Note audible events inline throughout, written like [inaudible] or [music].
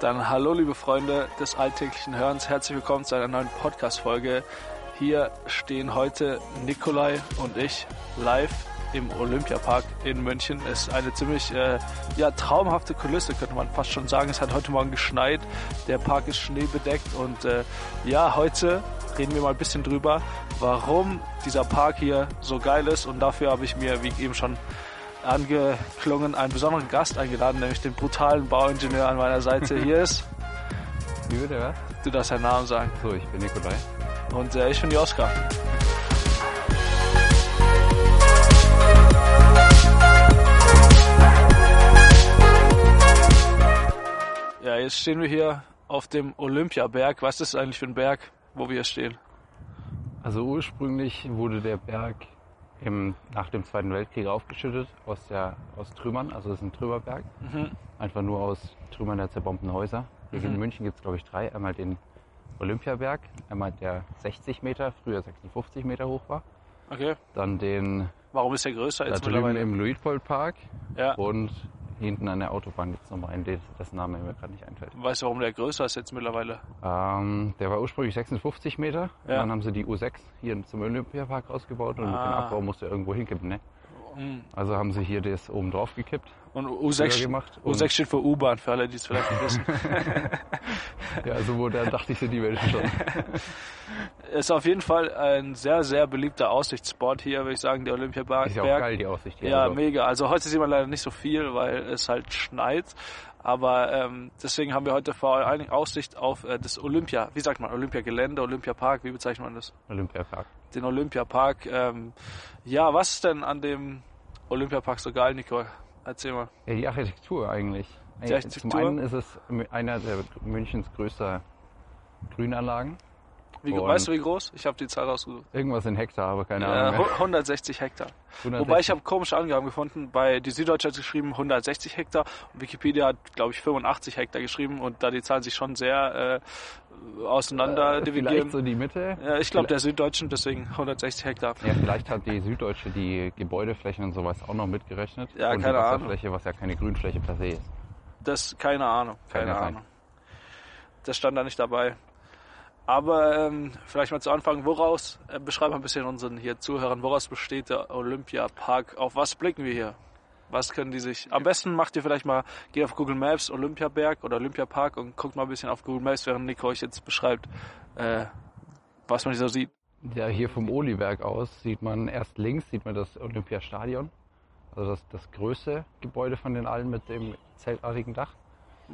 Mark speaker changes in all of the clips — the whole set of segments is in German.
Speaker 1: Dann hallo liebe Freunde des alltäglichen Hörens, herzlich willkommen zu einer neuen Podcast-Folge. Hier stehen heute Nikolai und ich live im Olympiapark in München. Es ist eine ziemlich äh, ja, traumhafte Kulisse, könnte man fast schon sagen. Es hat heute Morgen geschneit, der Park ist schneebedeckt und äh, ja, heute reden wir mal ein bisschen drüber, warum dieser Park hier so geil ist und dafür habe ich mir, wie eben schon angeklungen, einen besonderen Gast eingeladen, nämlich den brutalen Bauingenieur an meiner Seite. Hier ist. [laughs]
Speaker 2: Wie wird er?
Speaker 1: Du darfst deinen Namen sagen.
Speaker 2: So, ich bin Nikolai.
Speaker 1: Und äh, ich bin Joska. Ja, jetzt stehen wir hier auf dem Olympiaberg. Was ist das eigentlich für ein Berg, wo wir hier stehen?
Speaker 2: Also ursprünglich wurde der Berg im, nach dem Zweiten Weltkrieg aufgeschüttet aus, der, aus Trümmern. Also es ist ein Trümmerberg.
Speaker 1: Mhm.
Speaker 2: Einfach nur aus Trümmern der zerbombten Häuser. Hier in München gibt es, glaube ich, drei. Einmal den Olympiaberg, einmal der 60 Meter, früher 56 Meter hoch war.
Speaker 1: Okay.
Speaker 2: Dann den
Speaker 1: Warum ist der größer
Speaker 2: da
Speaker 1: jetzt
Speaker 2: drüben
Speaker 1: mittlerweile?
Speaker 2: im Luitpoldpark.
Speaker 1: Ja.
Speaker 2: Und hinten an der Autobahn gibt es nochmal einen, des- dessen Name mir gerade nicht einfällt.
Speaker 1: Weißt du, warum der größer ist jetzt mittlerweile?
Speaker 2: Ähm, der war ursprünglich 56 Meter.
Speaker 1: Ja.
Speaker 2: Dann haben sie die U6 hier zum Olympiapark ausgebaut und mit dem
Speaker 1: Ah.
Speaker 2: Abbau musste irgendwo hinkippen. Ne?
Speaker 1: Mhm.
Speaker 2: Also haben sie hier das oben drauf gekippt.
Speaker 1: Und
Speaker 2: Höher
Speaker 1: U6,
Speaker 2: gemacht und-
Speaker 1: U6 steht für U-Bahn, für alle, die es vielleicht nicht wissen. [laughs]
Speaker 2: Ja, also wo da dachte ich, sind die Menschen schon. [laughs]
Speaker 1: Ist auf jeden Fall ein sehr, sehr beliebter Aussichtsspot hier, würde ich sagen, der Olympiaberg.
Speaker 2: Ist ja auch geil, die Aussicht hier.
Speaker 1: Ja,
Speaker 2: also,
Speaker 1: mega. Also heute sieht man leider nicht so viel, weil es halt schneit. Aber ähm, deswegen haben wir heute vor Dingen Aussicht auf äh, das Olympia, wie sagt man, Olympiagelände, Olympiapark, wie bezeichnet man das?
Speaker 2: Olympiapark.
Speaker 1: Den Olympiapark. Ähm, ja, was ist denn an dem Olympiapark so geil, Nico? Erzähl mal.
Speaker 2: Ja, die Architektur eigentlich.
Speaker 1: Die Architektur?
Speaker 2: Zum einen ist es einer der Münchens größter Grünanlagen.
Speaker 1: Wie,
Speaker 2: Und-
Speaker 1: weißt du, wie groß? Ich habe die Zahl rausgesucht.
Speaker 2: Irgendwas in Hektar, aber keine
Speaker 1: Äh,
Speaker 2: Ahnung.
Speaker 1: hu- 160 Hektar.
Speaker 2: 160.
Speaker 1: Wobei ich habe komische Angaben gefunden. Bei die Süddeutsche hat geschrieben 160 Hektar Wikipedia hat, glaube ich, 85 Hektar geschrieben und da die Zahlen sich schon sehr äh, auseinander
Speaker 2: Äh,
Speaker 1: dividieren.
Speaker 2: Vielleicht so die Mitte.
Speaker 1: ja, ich glaube der Süddeutschen, deswegen 160 Hektar.
Speaker 2: Ja, vielleicht hat die Süddeutsche die Gebäudeflächen und sowas auch noch mitgerechnet.
Speaker 1: Ja,
Speaker 2: und
Speaker 1: keine
Speaker 2: die
Speaker 1: Ahnung.
Speaker 2: Wasserfläche, was ja keine Grünfläche per se ist.
Speaker 1: Das keine Ahnung, keine
Speaker 2: sein.
Speaker 1: Ahnung. Das stand da nicht dabei. Aber ähm, vielleicht mal zu Anfang, woraus, äh, beschreib mal ein bisschen unseren hier Zuhörern, woraus besteht der Olympiapark? Auf was blicken wir hier? Was können die sich, am besten macht ihr vielleicht mal, geht auf Google Maps Olympiaberg oder Olympiapark und guckt mal ein bisschen auf Google Maps, während Nico euch jetzt beschreibt, äh, was man so sieht.
Speaker 2: Ja, hier vom Oliberg aus sieht man erst links sieht man das Olympiastadion. Also das, das größte Gebäude von den allen mit dem zeltartigen Dach.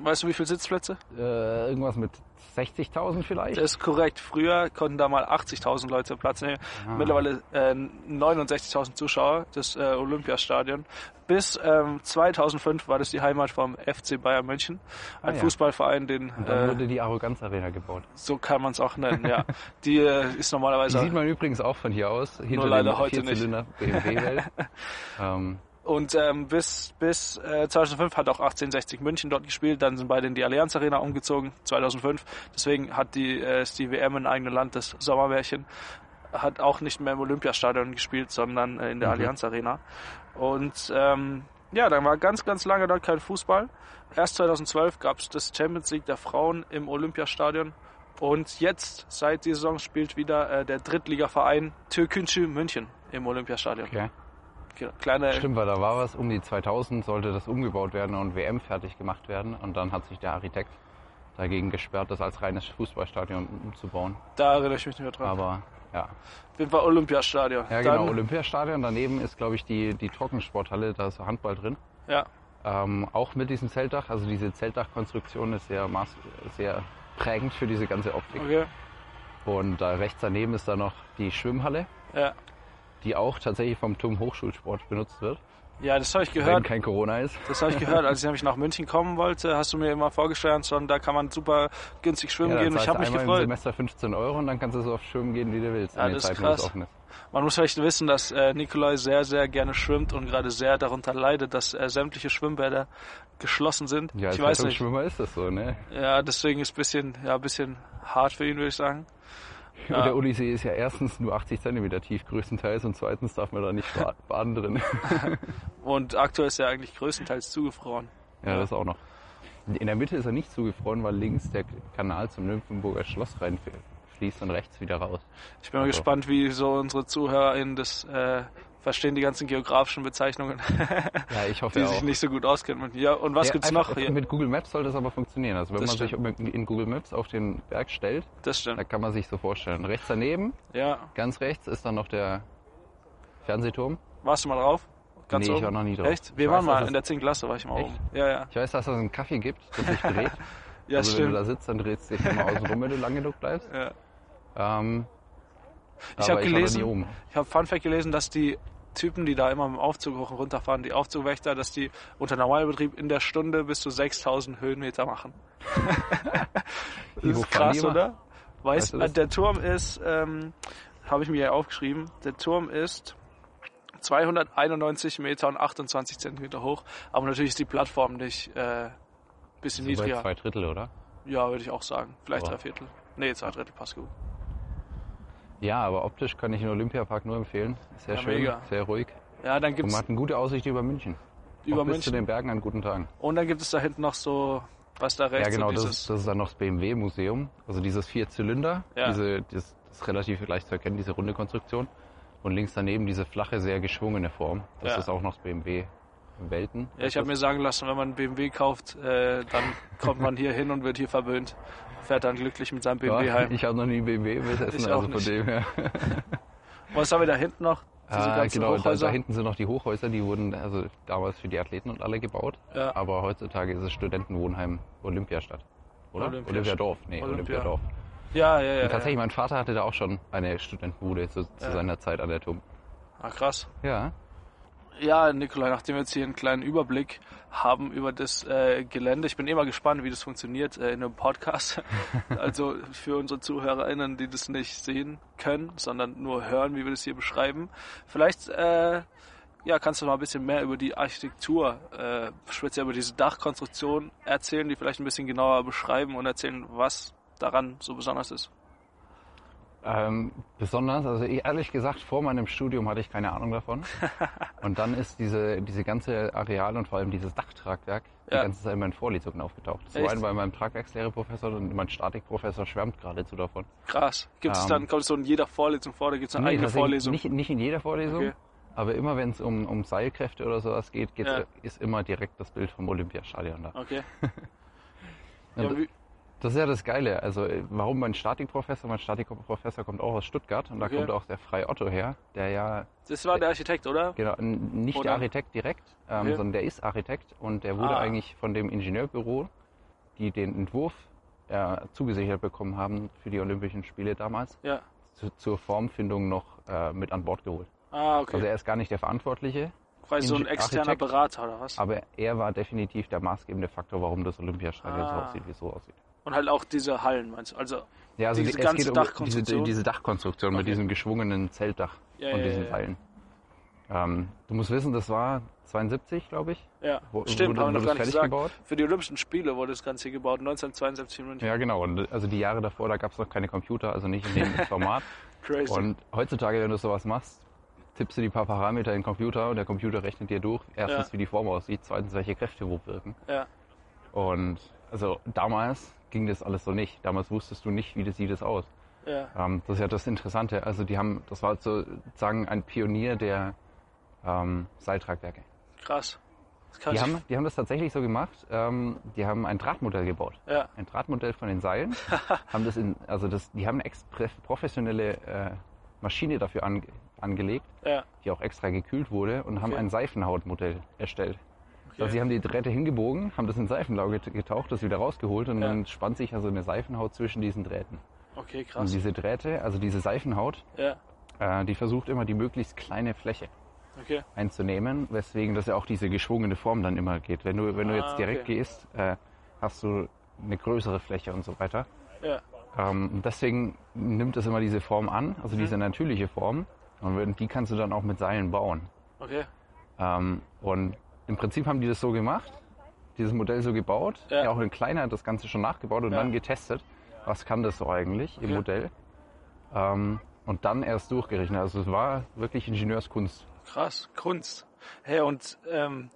Speaker 1: Weißt du, wie viele Sitzplätze?
Speaker 2: Äh, irgendwas mit 60.000 vielleicht.
Speaker 1: Das ist korrekt. Früher konnten da mal 80.000 Leute Platz nehmen.
Speaker 2: Ah.
Speaker 1: Mittlerweile äh, 69.000 Zuschauer, das äh, Olympiastadion. Bis ähm, 2005 war das die Heimat vom FC Bayern München. Ein
Speaker 2: Ah, ja.
Speaker 1: Fußballverein, den
Speaker 2: Und dann
Speaker 1: äh,
Speaker 2: wurde die Arroganz Arena gebaut.
Speaker 1: so kann man es auch nennen. Ja, [laughs] die äh, ist
Speaker 2: Die
Speaker 1: normalerweise
Speaker 2: sieht man übrigens auch von hier aus, hinter
Speaker 1: leider
Speaker 2: dem
Speaker 1: heute nicht.
Speaker 2: BMW-Welt. [laughs] ähm,
Speaker 1: Und ähm, bis, bis äh, 2005 hat auch 1860 München dort gespielt. Dann sind beide in die Allianz Arena umgezogen, 2005. Deswegen hat die, äh, ist die WM in eigenem Land, das Sommermärchen, hat auch nicht mehr im Olympiastadion gespielt, sondern äh, in der
Speaker 2: Mhm.
Speaker 1: Allianz Arena. Und ähm, ja, dann war ganz, ganz lange dort kein Fußball. Erst 2012 gab es das Champions League der Frauen im Olympiastadion. Und jetzt, seit die Saison, spielt wieder äh, der Drittligaverein Türküncü München im Olympiastadion.
Speaker 2: okay.
Speaker 1: Kleine
Speaker 2: Stimmt, weil da war was, um die 2000 sollte das umgebaut werden und WM fertig gemacht werden. Und dann hat sich der Architekt dagegen gesperrt, das als reines Fußballstadion umzubauen.
Speaker 1: Da erinnere ich mich nicht mehr dran.
Speaker 2: Aber ja.
Speaker 1: Auf jeden Fall Olympiastadion.
Speaker 2: Ja, genau,
Speaker 1: Dann,
Speaker 2: Olympiastadion. Daneben ist, glaube ich, die, die Trockensporthalle, da ist Handball drin.
Speaker 1: ja,
Speaker 2: Ähm, auch mit diesem Zeltdach. Also diese Zeltdachkonstruktion ist sehr, sehr prägend für diese ganze Optik.
Speaker 1: okay.
Speaker 2: Und da rechts daneben ist da noch die Schwimmhalle,
Speaker 1: Ja.
Speaker 2: Die auch tatsächlich vom TUM Hochschulsport benutzt wird,
Speaker 1: ja, das habe ich
Speaker 2: wenn
Speaker 1: gehört.
Speaker 2: kein Corona ist.
Speaker 1: Das habe ich gehört, als ich nämlich nach München kommen wollte, hast du mir immer vorgeschwärmt, schon, da kann man super günstig schwimmen
Speaker 2: Ja,
Speaker 1: gehen. Ich habe mich
Speaker 2: einmal im
Speaker 1: gefreut.
Speaker 2: Semester 15 Euro und dann kannst du so oft schwimmen gehen, wie du willst.
Speaker 1: Ja, das ist
Speaker 2: Zeiten,
Speaker 1: krass. Man muss vielleicht wissen, dass äh, Nikolai sehr, sehr gerne schwimmt und gerade sehr darunter leidet, dass äh, sämtliche Schwimmbäder geschlossen sind.
Speaker 2: Ja,
Speaker 1: ich
Speaker 2: als
Speaker 1: weiß nicht.
Speaker 2: Schwimmer ist das so, ne?
Speaker 1: Ja, deswegen ist bisschen, ja, ein bisschen hart für ihn, würde ich sagen. Ja.
Speaker 2: Und der Unisee ist ja erstens nur 80 Zentimeter tief größtenteils und zweitens darf man da nicht ba- [laughs] baden drin. [laughs]
Speaker 1: Und aktuell ist er eigentlich größtenteils zugefroren.
Speaker 2: ja, das auch noch. In der Mitte ist er nicht zugefroren, weil links der Kanal zum Nymphenburger Schloss reinfließt und rechts wieder raus.
Speaker 1: Ich bin mal
Speaker 2: Also.
Speaker 1: gespannt, wie so unsere ZuhörerInnen das äh, verstehen, die ganzen geografischen Bezeichnungen, [laughs]
Speaker 2: Ja, ich hoffe
Speaker 1: die
Speaker 2: auch.
Speaker 1: sich nicht so gut auskennen. Ja, und was
Speaker 2: Ja,
Speaker 1: gibt's
Speaker 2: einfach-
Speaker 1: noch? Hier?
Speaker 2: Mit Google Maps soll das aber funktionieren. Also wenn
Speaker 1: Das
Speaker 2: man sich in Google Maps auf den Berg stellt,
Speaker 1: Das
Speaker 2: da
Speaker 1: stimmt.
Speaker 2: kann man sich so vorstellen. Rechts daneben,
Speaker 1: Ja.
Speaker 2: ganz rechts, ist dann noch der Fernsehturm.
Speaker 1: Warst du mal drauf? Ganz
Speaker 2: Nee, ich
Speaker 1: oben?
Speaker 2: war noch nie drauf.
Speaker 1: Echt? Wir
Speaker 2: Ich
Speaker 1: waren
Speaker 2: weiß,
Speaker 1: mal in der 10. Klasse, war ich mal
Speaker 2: Echt?
Speaker 1: oben. Ja, ja.
Speaker 2: Ich weiß, dass es einen Kaffee gibt, der sich dreht. [laughs]
Speaker 1: Ja,
Speaker 2: also wenn du
Speaker 1: stimmt.
Speaker 2: da sitzt, dann drehst du dich immer außen rum, wenn du lange genug bleibst.
Speaker 1: Ja.
Speaker 2: Ähm,
Speaker 1: Ich habe gelesen,
Speaker 2: oben.
Speaker 1: ich habe Fun Fact gelesen, dass die Typen, die da immer mit dem Aufzug hoch und runter fahren, die Aufzugwächter, dass die unter Normalbetrieb in der Stunde bis zu 6000 Höhenmeter machen. [laughs] Das ist krass, oder? Weißt,
Speaker 2: Weißt du das?
Speaker 1: der Turm ist, ähm, habe ich mir ja aufgeschrieben, der Turm ist 291 Meter und 28 Zentimeter hoch, aber natürlich ist die Plattform nicht äh, bisschen niedriger.
Speaker 2: zwei Drittel, oder?
Speaker 1: Ja, würde ich auch sagen. Vielleicht
Speaker 2: Boah.
Speaker 1: drei Viertel. Nee, zwei Drittel passt gut.
Speaker 2: Ja, aber optisch kann ich den Olympiapark nur empfehlen. Sehr
Speaker 1: Ja,
Speaker 2: schön,
Speaker 1: mega.
Speaker 2: sehr ruhig.
Speaker 1: Ja, dann
Speaker 2: Und
Speaker 1: gibt's
Speaker 2: man hat eine gute Aussicht über München.
Speaker 1: über
Speaker 2: bis
Speaker 1: München
Speaker 2: zu den Bergen an guten Tagen.
Speaker 1: und dann gibt es da hinten noch so, was da rechts
Speaker 2: Ja, genau, das ist, das ist dann noch das BMW-Museum. Also dieses vier Zylinder,
Speaker 1: Ja.
Speaker 2: diese, das, das ist relativ leicht zu erkennen, diese runde Konstruktion. Und links daneben diese flache, sehr geschwungene Form. Das
Speaker 1: Ja.
Speaker 2: ist auch noch das BMW Welten.
Speaker 1: Ja, ich habe mir sagen lassen, wenn man einen BMW kauft, äh, dann kommt man hier hin und wird hier verwöhnt. Fährt dann glücklich mit seinem BMW
Speaker 2: ja,
Speaker 1: heim.
Speaker 2: Ich habe noch nie BMW besessen,
Speaker 1: Ich
Speaker 2: also von
Speaker 1: nicht.
Speaker 2: dem her. [laughs]
Speaker 1: Was haben wir da hinten noch?
Speaker 2: Ah, genau, da, da hinten sind noch die Hochhäuser, die wurden also damals für die Athleten und alle gebaut.
Speaker 1: Ja.
Speaker 2: Aber heutzutage ist es Studentenwohnheim Olympiastadt. Oder?
Speaker 1: Olympiastadt.
Speaker 2: Olympiadorf. Nee,
Speaker 1: Olympia.
Speaker 2: Olympiadorf.
Speaker 1: Ja, ja, ja.
Speaker 2: Und tatsächlich,
Speaker 1: ja.
Speaker 2: mein Vater hatte da auch schon eine Studentenbude zu, zu
Speaker 1: Ja.
Speaker 2: seiner Zeit an der TUM.
Speaker 1: Ah, krass.
Speaker 2: Ja.
Speaker 1: Ja, Nikolai, nachdem wir jetzt hier einen kleinen Überblick haben über das äh, Gelände, ich bin immer gespannt, wie das funktioniert äh, in einem Podcast. [laughs] also für unsere ZuhörerInnen, die das nicht sehen können, sondern nur hören, wie wir das hier beschreiben. Vielleicht äh, ja, kannst du mal ein bisschen mehr über die Architektur, äh, speziell über diese Dachkonstruktion erzählen, die vielleicht ein bisschen genauer beschreiben und erzählen, was daran so besonders ist.
Speaker 2: Ähm, besonders, also eh- ehrlich gesagt, vor meinem Studium hatte ich keine Ahnung davon. [laughs] und dann ist diese, diese ganze Areal und vor allem dieses Dachtragwerk die
Speaker 1: Ja.
Speaker 2: ganze Zeit in meinen Vorlesungen aufgetaucht. Zum
Speaker 1: Echt?
Speaker 2: einen bei meinem Tragwerkslehrerprofessor und mein Statikprofessor schwärmt geradezu davon.
Speaker 1: Krass. Gibt es
Speaker 2: Ähm,
Speaker 1: dann, kommt so in jeder Vorlesung vor, da gibt es eine
Speaker 2: Nee,
Speaker 1: eigene Vorlesung?
Speaker 2: Nicht, nicht in jeder Vorlesung,
Speaker 1: Okay.
Speaker 2: aber immer wenn es um, um Seilkräfte oder sowas geht,
Speaker 1: Ja.
Speaker 2: ist immer direkt das Bild vom Olympiastadion da.
Speaker 1: Okay. [laughs] Ja,
Speaker 2: Das ist ja das Geile. Also äh, warum mein Statikprofessor? Mein Statikprofessor kommt auch aus Stuttgart und da
Speaker 1: Okay.
Speaker 2: kommt auch der Frei Otto her, der ja
Speaker 1: das war der Architekt, oder?
Speaker 2: genau nicht
Speaker 1: Oder?
Speaker 2: der Architekt direkt, ähm,
Speaker 1: Okay.
Speaker 2: sondern der ist Architekt und der wurde
Speaker 1: Ah.
Speaker 2: eigentlich von dem Ingenieurbüro, die den Entwurf äh, zugesichert bekommen haben für die Olympischen Spiele damals,
Speaker 1: Ja.
Speaker 2: zu, zur Formfindung noch äh, mit an Bord geholt.
Speaker 1: Ah, okay.
Speaker 2: Also er ist gar nicht der Verantwortliche,
Speaker 1: Quasi so ein externer
Speaker 2: Architekt.
Speaker 1: Berater oder was?
Speaker 2: aber er war definitiv der maßgebende Faktor, warum das Olympiastadion so
Speaker 1: Ah.
Speaker 2: aussieht, wie es so aussieht.
Speaker 1: Und halt auch diese Hallen, meinst du? Also,
Speaker 2: Ja, also
Speaker 1: Diese
Speaker 2: die,
Speaker 1: ganze
Speaker 2: um diese,
Speaker 1: Dachkonstruktion?
Speaker 2: diese Dachkonstruktion mit
Speaker 1: Okay.
Speaker 2: diesem geschwungenen Zeltdach
Speaker 1: Ja,
Speaker 2: und
Speaker 1: ja,
Speaker 2: diesen
Speaker 1: ja.
Speaker 2: Seilen. Ähm, du musst wissen, das war 72, glaube ich.
Speaker 1: ja.
Speaker 2: Wo-
Speaker 1: Stimmt,
Speaker 2: wurde-
Speaker 1: haben wir noch gar nicht gesagt.
Speaker 2: gebaut?
Speaker 1: Für die Olympischen Spiele wurde das Ganze hier gebaut, 1972 in München.
Speaker 2: Ja, genau. Und also die Jahre davor, da gab es noch keine Computer, also nicht in dem [laughs] Format.
Speaker 1: Crazy.
Speaker 2: Und heutzutage, wenn du sowas machst, tippst du die paar Parameter in den Computer und der Computer rechnet dir durch. Erstens,
Speaker 1: Ja.
Speaker 2: wie die Form aussieht, zweitens, welche Kräfte wo wirken.
Speaker 1: ja.
Speaker 2: Und also damals ging das alles so nicht. Damals wusstest du nicht, wie das sieht es aus.
Speaker 1: Ja.
Speaker 2: Ähm, das ist ja das Interessante. Also die haben, das war sozusagen ein Pionier der ähm, Seiltragwerke.
Speaker 1: Krass.
Speaker 2: Die haben, die haben das tatsächlich so gemacht. Ähm, die haben ein Drahtmodell gebaut.
Speaker 1: Ja.
Speaker 2: Ein Drahtmodell von den Seilen. [laughs] haben das in, also das, die haben eine professionelle äh, Maschine dafür ange, angelegt,
Speaker 1: Ja.
Speaker 2: die auch extra gekühlt wurde und haben
Speaker 1: Okay.
Speaker 2: ein Seifenhautmodell erstellt.
Speaker 1: Okay.
Speaker 2: Also sie haben die Drähte hingebogen, haben das in Seifenlauge getaucht, das wieder rausgeholt und
Speaker 1: Ja.
Speaker 2: dann spannt sich also eine Seifenhaut zwischen diesen Drähten.
Speaker 1: Okay,
Speaker 2: Und
Speaker 1: krass.
Speaker 2: diese Drähte, also diese Seifenhaut,
Speaker 1: Ja.
Speaker 2: äh, die versucht immer die möglichst kleine Fläche
Speaker 1: Okay.
Speaker 2: einzunehmen, weswegen das ja auch diese geschwungene Form dann immer geht. Wenn du, wenn du
Speaker 1: Ah,
Speaker 2: jetzt direkt
Speaker 1: okay.
Speaker 2: gehst, äh, hast du eine größere Fläche und so weiter.
Speaker 1: Ja.
Speaker 2: Ähm, und deswegen nimmt es immer diese Form an, also
Speaker 1: Mhm.
Speaker 2: diese natürliche Form. Und die kannst du dann auch mit Seilen bauen.
Speaker 1: Okay.
Speaker 2: Ähm, und im Prinzip haben die das so gemacht, dieses Modell so gebaut,
Speaker 1: Ja.
Speaker 2: ja. auch in kleiner das Ganze schon nachgebaut und
Speaker 1: Ja.
Speaker 2: dann getestet, was kann das so eigentlich im. Modell. Ähm, und dann erst durchgerechnet. Also es war wirklich Ingenieurskunst.
Speaker 1: Krass. Kunst. Hey, und ähm,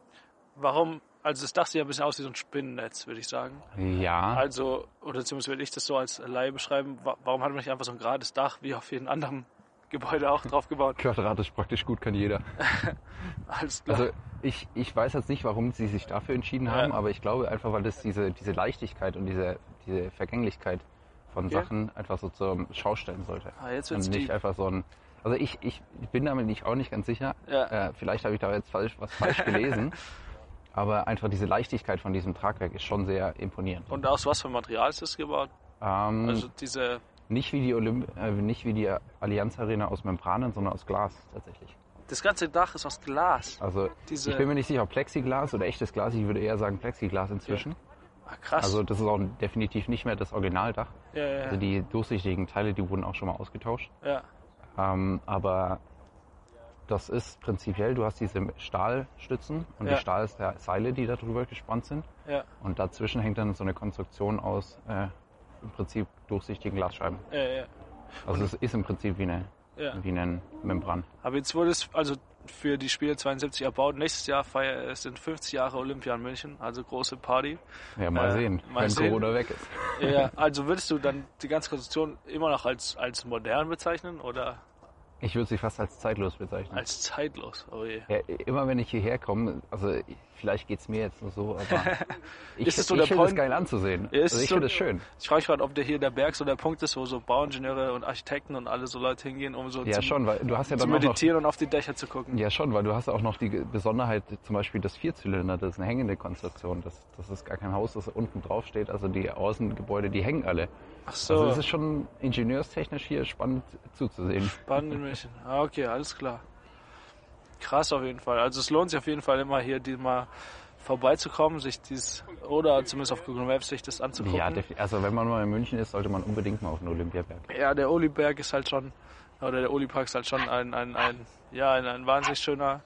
Speaker 1: warum Also das Dach sieht ja ein bisschen aus wie so ein Spinnennetz, würde ich sagen.
Speaker 2: Ja,
Speaker 1: Also, oder zumindest würde ich das so als Laie beschreiben. Wa- Warum hat man nicht einfach so ein gerades Dach wie auf jedem anderen Gebäude auch drauf gebaut?
Speaker 2: quadratisch praktisch gut kann jeder. [laughs]
Speaker 1: Alles klar.
Speaker 2: Also ich, ich weiß jetzt nicht, warum sie sich dafür entschieden
Speaker 1: Ja.
Speaker 2: haben, aber ich glaube einfach, weil das diese, diese Leichtigkeit und diese, diese Vergänglichkeit von
Speaker 1: Okay.
Speaker 2: Sachen einfach so zur Schau stellen sollte.
Speaker 1: ah, jetzt
Speaker 2: Und
Speaker 1: wird's
Speaker 2: nicht
Speaker 1: deep.
Speaker 2: einfach so ein. Also ich, ich bin damit nicht auch nicht ganz sicher.
Speaker 1: Ja.
Speaker 2: Äh, vielleicht habe ich da jetzt falsch, was falsch gelesen. [laughs] aber einfach diese Leichtigkeit von diesem Tragwerk ist schon sehr imponierend.
Speaker 1: Und aus was für Material ist das gebaut?
Speaker 2: Ähm,
Speaker 1: Also diese,
Speaker 2: nicht, wie die Olymp äh, nicht wie die Allianz Arena aus Membranen, sondern aus Glas tatsächlich.
Speaker 1: das ganze Dach ist aus Glas.
Speaker 2: Also
Speaker 1: Diese-
Speaker 2: ich bin mir nicht sicher, ob Plexiglas oder echtes Glas. Ich würde eher sagen Plexiglas inzwischen.
Speaker 1: Ah, krass.
Speaker 2: Also das ist auch definitiv nicht mehr das Originaldach.
Speaker 1: ja, ja,
Speaker 2: Also
Speaker 1: ja.
Speaker 2: die durchsichtigen Teile, die wurden auch schon mal ausgetauscht.
Speaker 1: ja.
Speaker 2: Ähm, aber das ist prinzipiell, du hast diese Stahlstützen und
Speaker 1: Ja.
Speaker 2: die Stahlseile, die da drüber gespannt sind.
Speaker 1: Ja,
Speaker 2: Und dazwischen hängt dann so eine Konstruktion aus äh, im Prinzip durchsichtigen Glasscheiben.
Speaker 1: ja, ja,
Speaker 2: Also es ist im Prinzip wie eine,
Speaker 1: ja.
Speaker 2: wie eine Membran.
Speaker 1: Aber jetzt wurde es also für die Spiele 72 erbaut. Nächstes Jahr feier, es sind 50 Jahre Olympia in München, also große Party.
Speaker 2: Ja, mal
Speaker 1: Äh,
Speaker 2: sehen,
Speaker 1: mal
Speaker 2: wenn
Speaker 1: sehen.
Speaker 2: Corona weg ist.
Speaker 1: Ja, [laughs] also würdest du dann die ganze Konstruktion immer noch als, als modern bezeichnen oder
Speaker 2: Ich würde sie fast als zeitlos bezeichnen.
Speaker 1: als zeitlos? Oh je.
Speaker 2: Ja, immer wenn ich hierher komme, also ich- vielleicht geht's mir jetzt nur so, aber [laughs] ich,
Speaker 1: Ist es so
Speaker 2: ich finde es geil anzusehen.
Speaker 1: Ist
Speaker 2: also
Speaker 1: es
Speaker 2: ich
Speaker 1: so-
Speaker 2: finde es schön.
Speaker 1: Ich frage mich gerade, ob der hier der Berg so der Punkt ist, wo so Bauingenieure und Architekten und alle so Leute hingehen, um so
Speaker 2: Ja,
Speaker 1: zu,
Speaker 2: schon, weil du hast ja
Speaker 1: zu
Speaker 2: dann noch,
Speaker 1: meditieren und auf die Dächer zu gucken.
Speaker 2: ja schon, weil du hast auch noch die Besonderheit, zum Beispiel das Vierzylinder, das ist eine hängende Konstruktion. Das, das ist gar kein Haus, das unten drauf steht. Also die Außengebäude, die hängen alle.
Speaker 1: Ach so,
Speaker 2: Also es ist schon ingenieurstechnisch hier spannend zuzusehen.
Speaker 1: spannend München. Ah, okay, alles klar. Krass auf jeden Fall. Also es lohnt sich auf jeden Fall immer hier die mal vorbeizukommen, sich dies oder zumindest auf Google Maps sich das anzugucken.
Speaker 2: Ja, also wenn man mal in München ist, sollte man unbedingt mal auf den Olympiaberg.
Speaker 1: Ja, der Oliberg ist halt schon, oder der Olipark ist halt schon ein, ein, ein, ja, ein, ein wahnsinnig schöner,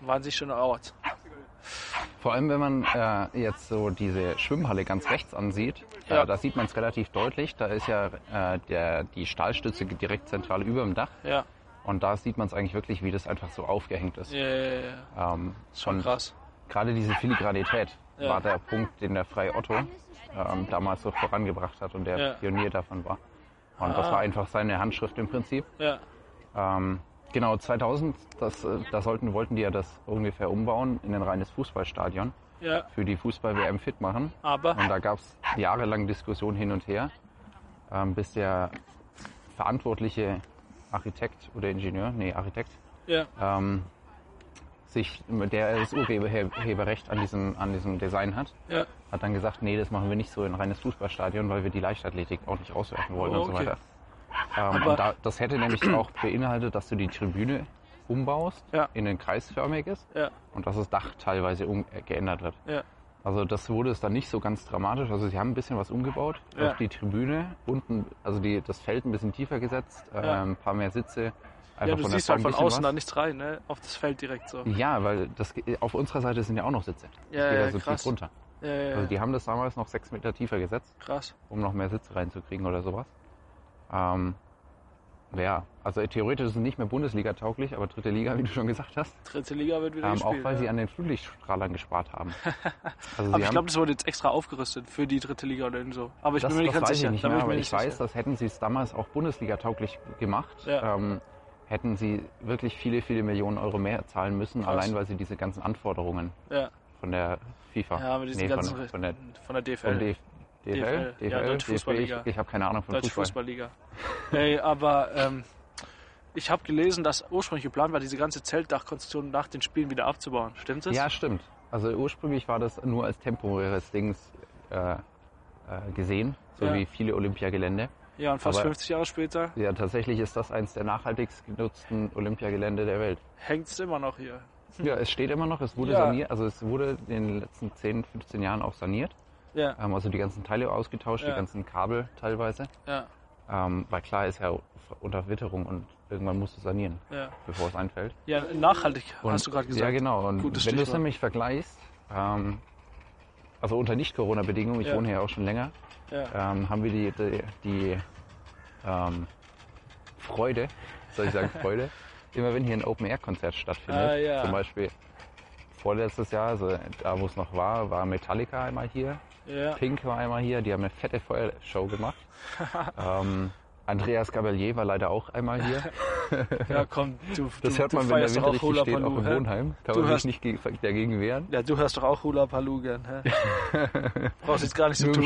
Speaker 1: wahnsinnig schöner Ort.
Speaker 2: Vor allem, wenn man äh, jetzt so diese Schwimmhalle ganz rechts ansieht,
Speaker 1: Ja.
Speaker 2: äh, da sieht man es relativ deutlich. Da ist ja äh, der, die Stahlstütze direkt zentral über dem Dach.
Speaker 1: Ja,
Speaker 2: Und da sieht man es eigentlich wirklich, wie das einfach so aufgehängt ist.
Speaker 1: ja, ja, ja.
Speaker 2: Ähm,
Speaker 1: schon krass.
Speaker 2: Gerade diese Filigranität
Speaker 1: Ja.
Speaker 2: war der Punkt, den der Frei Otto ähm, damals so vorangebracht hat und der
Speaker 1: Ja.
Speaker 2: Pionier davon war. Und das
Speaker 1: Ah.
Speaker 2: war einfach seine Handschrift im Prinzip.
Speaker 1: Ja,
Speaker 2: Ähm, genau, 2000, das, äh, da sollten, wollten die ja das ungefähr umbauen in ein reines Fußballstadion
Speaker 1: ja,
Speaker 2: für die Fußball-WM fit machen.
Speaker 1: aber,
Speaker 2: Und da gab es jahrelang Diskussionen hin und her, ähm, bis der verantwortliche Architekt oder Ingenieur, nee, Architekt,
Speaker 1: ja,
Speaker 2: ähm, sich, der das Urheberrecht an diesem, an diesem Design hat,
Speaker 1: ja,
Speaker 2: hat dann gesagt, nee, das machen wir nicht so in ein reines Fußballstadion, weil wir die Leichtathletik auch nicht auswerten wollen
Speaker 1: Oh,
Speaker 2: und so weiter. Ähm, und da, das hätte nämlich auch beinhaltet, dass du die Tribüne umbaust,
Speaker 1: Ja.
Speaker 2: in ein kreisförmiges
Speaker 1: ja,
Speaker 2: und dass das Dach teilweise um, äh, geändert wird.
Speaker 1: ja,
Speaker 2: Also das wurde es dann nicht so ganz dramatisch. Also sie haben ein bisschen was umgebaut.
Speaker 1: Ja.
Speaker 2: Auch die Tribüne unten, also die, das Feld ein bisschen tiefer gesetzt,
Speaker 1: Ja.
Speaker 2: ein paar mehr Sitze. Einfach
Speaker 1: ja, du
Speaker 2: von
Speaker 1: siehst halt von außen da
Speaker 2: was.
Speaker 1: nichts rein, ne? Auf das Feld direkt so.
Speaker 2: Ja, weil das, auf unserer Seite sind ja auch noch Sitze. Das
Speaker 1: Ja,
Speaker 2: geht
Speaker 1: ja,
Speaker 2: also
Speaker 1: krass.
Speaker 2: tief runter.
Speaker 1: Ja, ja,
Speaker 2: Also die haben das damals noch sechs Meter tiefer gesetzt,
Speaker 1: krass.
Speaker 2: um noch mehr Sitze reinzukriegen oder sowas. Ähm, ja, also theoretisch ist es nicht mehr Bundesliga-tauglich, aber dritte Liga, wie du schon gesagt hast.
Speaker 1: Dritte Liga wird wieder
Speaker 2: Ähm,
Speaker 1: gespielt.
Speaker 2: auch weil
Speaker 1: ja.
Speaker 2: sie an den Flutlichtstrahlern gespart haben. [laughs] Also
Speaker 1: Aber ich glaube, das wurde jetzt extra aufgerüstet für die dritte Liga oder so. Aber ich
Speaker 2: das,
Speaker 1: bin mir nicht
Speaker 2: das
Speaker 1: ganz
Speaker 2: weiß
Speaker 1: sicher.
Speaker 2: ich nicht mehr, aber ich
Speaker 1: nicht
Speaker 2: weiß, dass hätten sie es damals auch Bundesliga-tauglich gemacht,
Speaker 1: Ja.
Speaker 2: ähm, hätten sie wirklich viele, viele Millionen Euro mehr zahlen müssen,
Speaker 1: Krass.
Speaker 2: allein weil sie diese ganzen Anforderungen
Speaker 1: Ja,
Speaker 2: von der FIFA,
Speaker 1: ja mit diesen
Speaker 2: nee,
Speaker 1: ganzen
Speaker 2: von, von der
Speaker 1: von der DFL.
Speaker 2: von DFL,
Speaker 1: DFL, ja, Deutsche Fußballliga.
Speaker 2: ich, ich habe keine Ahnung von
Speaker 1: Deutsche
Speaker 2: Fußball.
Speaker 1: Fußballliga. Hey, aber ähm, ich habe gelesen, dass ursprünglich geplant war, diese ganze Zeltdachkonstruktion nach den Spielen wieder abzubauen. Stimmt das?
Speaker 2: Ja, stimmt. Also ursprünglich war das nur als temporäres Dings äh, äh, gesehen, so
Speaker 1: Ja.
Speaker 2: wie viele Olympiagelände.
Speaker 1: Ja, und fast
Speaker 2: Aber-
Speaker 1: 50 Jahre später
Speaker 2: Ja, tatsächlich ist das eins der nachhaltigst genutzten Olympiagelände der Welt.
Speaker 1: hängt es immer noch hier.
Speaker 2: Ja, es steht immer noch, es wurde
Speaker 1: Ja.
Speaker 2: saniert, also es wurde in den letzten 10, 15 Jahren auch saniert.
Speaker 1: Ja,
Speaker 2: Ähm, also die ganzen Teile ausgetauscht,
Speaker 1: Ja.
Speaker 2: die ganzen Kabel teilweise.
Speaker 1: ja,
Speaker 2: Ähm, weil klar ist ja unter Witterung und irgendwann musst du sanieren,
Speaker 1: ja.
Speaker 2: bevor es einfällt.
Speaker 1: Ja, nachhaltig,
Speaker 2: Und,
Speaker 1: hast du gerade gesagt.
Speaker 2: Ja, genau. Und
Speaker 1: Gutes
Speaker 2: wenn du es nämlich vergleichst, ähm, also unter Nicht-Corona-Bedingungen, ich
Speaker 1: Ja.
Speaker 2: wohne hier auch schon länger,
Speaker 1: Ja.
Speaker 2: ähm, haben wir die, die, die ähm, Freude, soll ich sagen [laughs] Freude, immer wenn hier ein Open-Air-Konzert stattfindet,
Speaker 1: Ah, ja.
Speaker 2: zum Beispiel vorletztes Jahr, also da wo es noch war, war Metallica einmal hier.
Speaker 1: Ja.
Speaker 2: Pink war einmal hier, die haben eine fette Feuershow gemacht. [laughs] ähm, Andreas Gabalier war leider auch einmal hier. [laughs]
Speaker 1: Ja, komm, du,
Speaker 2: Das
Speaker 1: du,
Speaker 2: hört
Speaker 1: du
Speaker 2: man, wenn der
Speaker 1: feierst
Speaker 2: Wind
Speaker 1: doch auch
Speaker 2: richtig
Speaker 1: Hula
Speaker 2: steht, auch im
Speaker 1: hä?
Speaker 2: Wohnheim. Kann
Speaker 1: Du
Speaker 2: man
Speaker 1: hörst-
Speaker 2: sich nicht ge- dagegen wehren.
Speaker 1: Ja, du hörst doch auch Hula Paloo gern, hä? [laughs] Brauchst jetzt gar nicht so tun.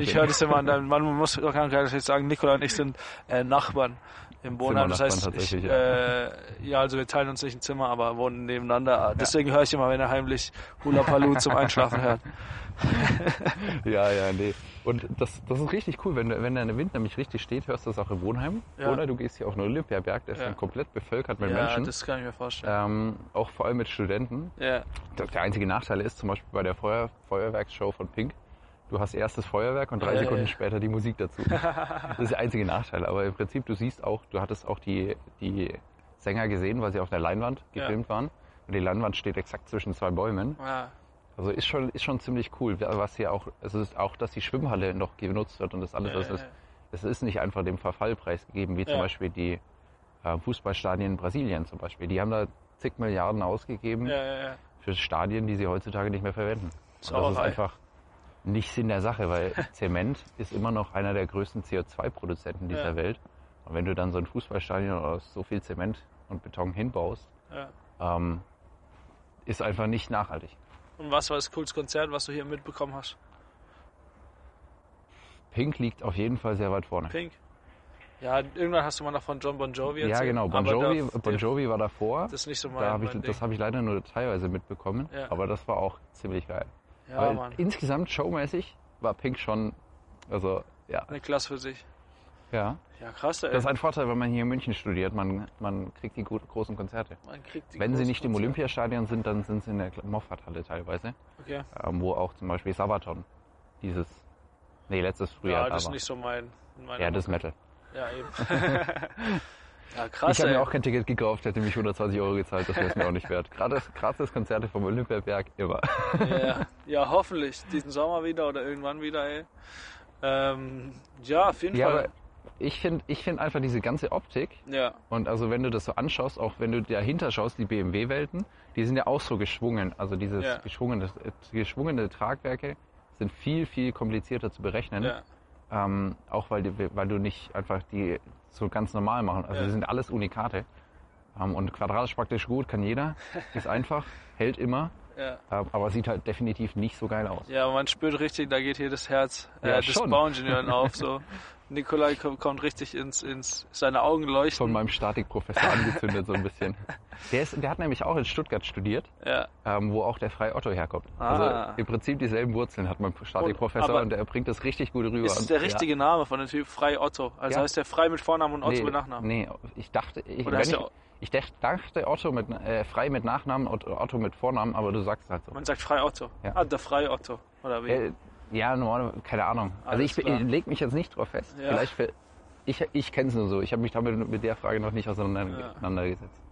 Speaker 1: Ich höre das immer an deinem Mann, man muss doch gar nicht sagen, Nikola und ich sind äh, Nachbarn im Wohnheim. Das heißt, ich, äh, ja, also wir teilen uns nicht ein Zimmer, aber wohnen nebeneinander. Deswegen höre ich immer, wenn er heimlich Hula Paloo zum Einschlafen hört. [laughs]
Speaker 2: Ja, ja, nee. Und das, das ist richtig cool, wenn, wenn der Wind nämlich richtig steht, hörst du das auch im Wohnheim.
Speaker 1: Ja.
Speaker 2: Oder du gehst hier auf den Olympiaberg, der ist
Speaker 1: Ja.
Speaker 2: dann komplett bevölkert mit
Speaker 1: Ja,
Speaker 2: Menschen.
Speaker 1: das kann ich mir vorstellen.
Speaker 2: Ähm, auch vor allem mit Studenten.
Speaker 1: Ja,
Speaker 2: Der einzige Nachteil ist zum Beispiel bei der Feuer, Feuerwerksshow von Pink, du hast erst das Feuerwerk und drei
Speaker 1: Ja,
Speaker 2: Sekunden
Speaker 1: ja.
Speaker 2: später die Musik dazu. [laughs] Das ist der einzige Nachteil. Aber im Prinzip, du siehst auch, du hattest auch die, die Sänger gesehen, weil sie auf der Leinwand
Speaker 1: Ja.
Speaker 2: gefilmt waren. Und die Leinwand steht exakt zwischen zwei Bäumen.
Speaker 1: ja,
Speaker 2: Also ist schon, ist schon ziemlich cool. Was hier auch, es ist auch, dass die Schwimmhalle noch genutzt wird und das alles,
Speaker 1: Ja,
Speaker 2: ist, es ist nicht einfach dem Verfall preisgegeben, wie zum
Speaker 1: Ja.
Speaker 2: Beispiel die äh, Fußballstadien in Brasilien zum Beispiel. Die haben da zig Milliarden ausgegeben
Speaker 1: ja,
Speaker 2: für Stadien, die sie heutzutage nicht mehr verwenden. Und das ist einfach nicht Sinn der Sache, weil [laughs] Zement ist immer noch einer der größten CO2-Produzenten dieser. Welt. Und wenn du dann so ein Fußballstadion aus so viel Zement und Beton hinbaust, ähm, ist einfach nicht nachhaltig.
Speaker 1: Und was war das coolste Konzert, was du hier mitbekommen hast?
Speaker 2: Pink liegt auf jeden Fall sehr weit vorne.
Speaker 1: Pink? Ja, irgendwann hast du mal noch von John Bon Jovi
Speaker 2: Ja,
Speaker 1: erzählt.
Speaker 2: genau. Bon Jovi,
Speaker 1: der-
Speaker 2: bon Jovi war davor.
Speaker 1: Das ist nicht so mein,
Speaker 2: Da hab ich, das habe ich leider nur teilweise mitbekommen.
Speaker 1: Ja.
Speaker 2: Aber das war auch ziemlich geil.
Speaker 1: Ja, Mann.
Speaker 2: insgesamt showmäßig war Pink schon, also ja,
Speaker 1: Eine Klasse für sich.
Speaker 2: Ja.
Speaker 1: Ja, krass, ey.
Speaker 2: Das ist ein Vorteil, wenn man hier in München studiert. Man, man kriegt die großen Konzerte.
Speaker 1: Man kriegt die
Speaker 2: Wenn sie nicht im
Speaker 1: Konzerte.
Speaker 2: Olympiastadion sind, dann sind sie in der Moffathalle teilweise,
Speaker 1: Okay.
Speaker 2: ähm, wo auch zum Beispiel Sabaton dieses, nee, letztes Frühjahr
Speaker 1: Ja,
Speaker 2: da
Speaker 1: das ist
Speaker 2: war.
Speaker 1: nicht so mein. mein
Speaker 2: ja, das ist Metal.
Speaker 1: Ja, eben. [laughs] [laughs] ja, krass,
Speaker 2: ich habe mir auch kein Ticket gekauft, hätte mich 120 Euro gezahlt, das wäre es mir auch nicht wert. Gratis, gratis Konzerte vom Olympiaberg, immer.
Speaker 1: ja. [laughs] ja, hoffentlich. Diesen Sommer wieder oder irgendwann wieder, ey. Ähm, ja, auf jeden
Speaker 2: Ja,
Speaker 1: Fall.
Speaker 2: Ich finde ich find einfach diese ganze Optik
Speaker 1: ja,
Speaker 2: und also wenn du das so anschaust, auch wenn du dahinter schaust, die BMW-Welten, die sind ja auch so geschwungen. Also dieses
Speaker 1: Ja.
Speaker 2: geschwungene, äh, geschwungene Tragwerke sind viel, viel komplizierter zu berechnen.
Speaker 1: ja,
Speaker 2: Ähm, auch weil, die, weil du nicht einfach die so ganz normal machen. Also
Speaker 1: Ja.
Speaker 2: die sind alles Unikate. Ähm, und quadratisch praktisch gut, kann jeder. [laughs] Ist einfach, hält immer,
Speaker 1: ja.
Speaker 2: ähm, aber sieht halt definitiv nicht so geil aus.
Speaker 1: Ja, man spürt richtig, da geht hier das Herz äh,
Speaker 2: Ja,
Speaker 1: des
Speaker 2: schon.
Speaker 1: Bauingenieurs auf. So. [laughs] Nikolai ko- kommt richtig ins, ins, seine Augen leuchten.
Speaker 2: Von meinem Statikprofessor [laughs] angezündet so ein bisschen. Der, ist, der hat nämlich auch in Stuttgart studiert.
Speaker 1: ja,
Speaker 2: ähm, wo auch der Frei Otto herkommt.
Speaker 1: Ah.
Speaker 2: Also im Prinzip dieselben Wurzeln hat mein Statikprofessor
Speaker 1: aber
Speaker 2: und, der bringt das richtig gut rüber.
Speaker 1: ist
Speaker 2: Und-
Speaker 1: der richtige Name von dem Typ? Frei Otto. Also
Speaker 2: Ja.
Speaker 1: heißt der Frei mit Vornamen und
Speaker 2: Ja.
Speaker 1: Otto
Speaker 2: Nee,
Speaker 1: mit Nachnamen?
Speaker 2: nee, ich dachte, ich,
Speaker 1: Oder
Speaker 2: wenn ich, ich dach- dachte Otto mit, äh, Frei mit Nachnamen und Otto mit Vornamen, aber du sagst halt so.
Speaker 1: Man sagt Frei Otto.
Speaker 2: Ja.
Speaker 1: Ah, der Frei Otto. Oder wie?
Speaker 2: Äh, ja, normalerweise, keine Ahnung. Also
Speaker 1: Alles
Speaker 2: ich, ich leg mich jetzt nicht drauf fest.
Speaker 1: Ja.
Speaker 2: Vielleicht für, ich, ich kenne es nur so. Ich habe mich damit mit der Frage noch nicht auseinander-
Speaker 1: Ja.
Speaker 2: auseinandergesetzt.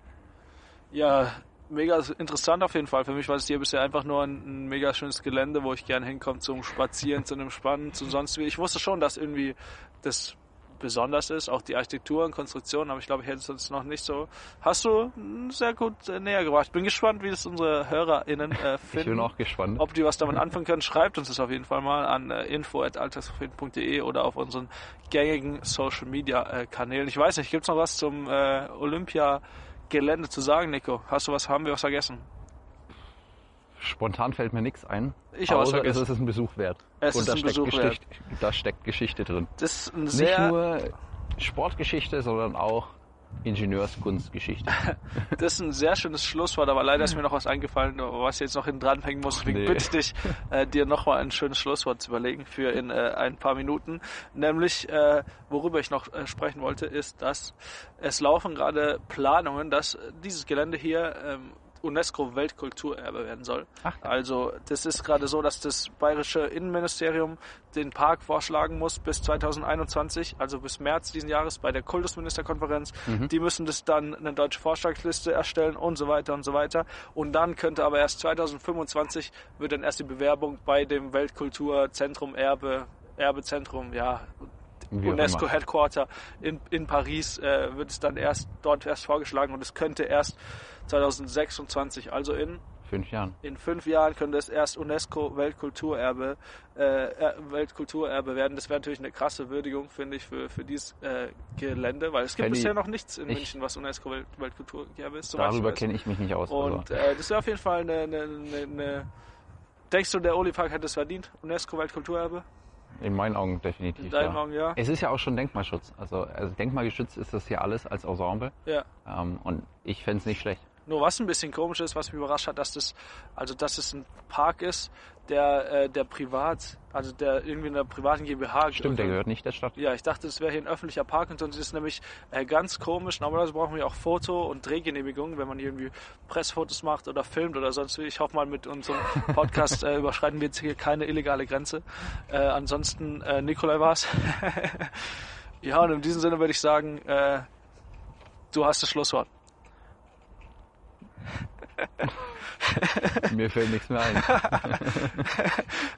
Speaker 1: Ja, mega interessant auf jeden Fall. Für mich war es hier bisher einfach nur ein, ein mega schönes Gelände, wo ich gern hinkomme zum Spazieren, zu einem Spannen, zu sonst wie. Ich wusste schon, dass irgendwie das besonders ist, auch die Architektur und Konstruktion, aber ich glaube, ich hätte es uns noch nicht so. Hast du mm, sehr gut äh, näher gebracht. Bin gespannt, wie das unsere HörerInnen äh,
Speaker 2: Ich
Speaker 1: finden.
Speaker 2: bin auch gespannt.
Speaker 1: Ob die was damit anfangen können, schreibt uns das auf jeden Fall mal an äh, info.alltagsprophet.de oder auf unseren gängigen Social Media äh, Kanälen. Ich weiß nicht, gibt's noch was zum äh, Olympia-Gelände zu sagen, Nico? Hast du was, haben wir was vergessen?
Speaker 2: Spontan fällt mir nichts ein.
Speaker 1: Ich was
Speaker 2: außer es ist ein Besuch wert.
Speaker 1: Es
Speaker 2: und
Speaker 1: ist
Speaker 2: da
Speaker 1: ein
Speaker 2: steckt
Speaker 1: Besuch wert.
Speaker 2: Geschichte, da steckt Geschichte drin.
Speaker 1: Das ist ein
Speaker 2: Nicht
Speaker 1: sehr,
Speaker 2: nur Sportgeschichte, sondern auch Ingenieurskunstgeschichte. [laughs]
Speaker 1: das ist ein sehr schönes Schlusswort, aber leider ist mir noch was eingefallen, was ich jetzt noch hinten dranhängen muss. Deswegen
Speaker 2: Nee.
Speaker 1: bitte ich dich, äh, dir nochmal ein schönes Schlusswort zu überlegen für in äh, ein paar Minuten. Nämlich, äh, worüber ich noch äh, sprechen wollte, ist, dass es laufen gerade Planungen, dass dieses Gelände hier ähm, UNESCO-Weltkulturerbe werden soll.
Speaker 2: Ach.
Speaker 1: Also das ist gerade so, dass das bayerische Innenministerium den Park vorschlagen muss bis 2021, also bis März diesen Jahres bei der Kultusministerkonferenz. Die müssen das dann eine deutsche Vorschlagsliste erstellen und so weiter und so weiter. Und dann könnte aber erst 2025 wird dann erst die Bewerbung bei dem Weltkulturzentrum Erbe Erbezentrum, ja,
Speaker 2: Wie auch
Speaker 1: UNESCO
Speaker 2: immer.
Speaker 1: Headquarter in, in Paris äh, wird es dann erst dort erst vorgeschlagen und es könnte erst 2026, also in
Speaker 2: fünf Jahren.
Speaker 1: In fünf Jahren könnte es erst UNESCO-Weltkulturerbe äh, Weltkulturerbe werden. Das wäre natürlich eine krasse Würdigung, finde ich, für, für dieses äh, Gelände, weil es gibt
Speaker 2: Kenny,
Speaker 1: bisher noch nichts in München, was UNESCO-Weltkulturerbe ist.
Speaker 2: Darüber kenne ich mich nicht aus.
Speaker 1: Und
Speaker 2: also.
Speaker 1: äh, das wäre auf jeden Fall eine, eine, eine, eine Denkst du, der Olipark hätte es verdient? UNESCO-Weltkulturerbe?
Speaker 2: In meinen Augen
Speaker 1: In
Speaker 2: definitiv.
Speaker 1: deinen
Speaker 2: ja.
Speaker 1: Augen, ja?
Speaker 2: Es ist ja auch schon Denkmalschutz. Also, also denkmalgeschützt ist das hier alles als Ensemble.
Speaker 1: Ja.
Speaker 2: Ähm, und ich fände es nicht schlecht.
Speaker 1: Nur was ein bisschen komisch ist, was mich überrascht hat, dass das, also dass es ein Park ist, der, äh, der privat, also der irgendwie in einer privaten GmbH
Speaker 2: Stimmt, der gehört nicht der Stadt.
Speaker 1: Ja, ich dachte, es wäre hier ein öffentlicher Park und sonst ist es nämlich äh, ganz komisch. Normalerweise brauchen wir auch Foto- und Drehgenehmigungen, wenn man irgendwie Pressfotos macht oder filmt oder sonst wie. Ich hoffe mal, mit unserem Podcast äh, [laughs] überschreiten wir jetzt hier keine illegale Grenze. Äh, ansonsten, äh, Nikolai war's. [laughs] ja, und in diesem Sinne würde ich sagen, äh, du hast das Schlusswort. [laughs]
Speaker 2: Mir fällt nichts mehr ein. [laughs]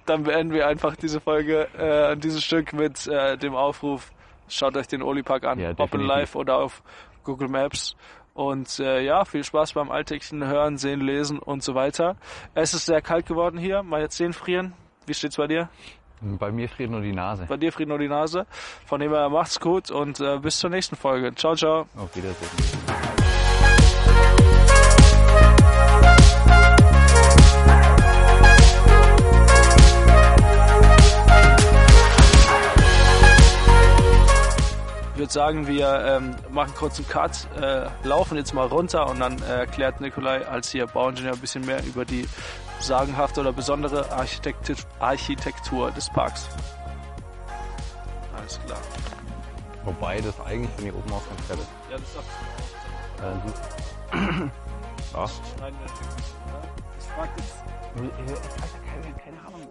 Speaker 1: Dann beenden wir einfach diese Folge äh, dieses Stück mit äh, dem Aufruf, schaut euch den Oli-Park an,
Speaker 2: Ja, definitiv.
Speaker 1: live oder auf Google Maps. Und äh, ja, viel Spaß beim alltäglichen Hören, Sehen, Lesen und so weiter. Es ist sehr kalt geworden hier, meine Zehen frieren. Wie steht's bei dir?
Speaker 2: Bei mir friert nur die Nase.
Speaker 1: Bei dir friert nur die Nase. Von dem her macht's gut und äh, bis zur nächsten Folge. Ciao, ciao.
Speaker 2: Auf Wiedersehen.
Speaker 1: Würde sagen, wir ähm, machen kurz einen Cut, äh, laufen jetzt mal runter und dann äh, erklärt Nikolai als hier Bauingenieur ein bisschen mehr über die sagenhafte oder besondere Architektur, Architektur des Parks. Alles klar.
Speaker 2: Wobei das eigentlich von hier oben aus ganz geil ist.
Speaker 1: Ja, das ist doch.
Speaker 2: Äh, ja.
Speaker 1: Ich frag jetzt.
Speaker 2: Ich weiß ja keine, keine Ahnung.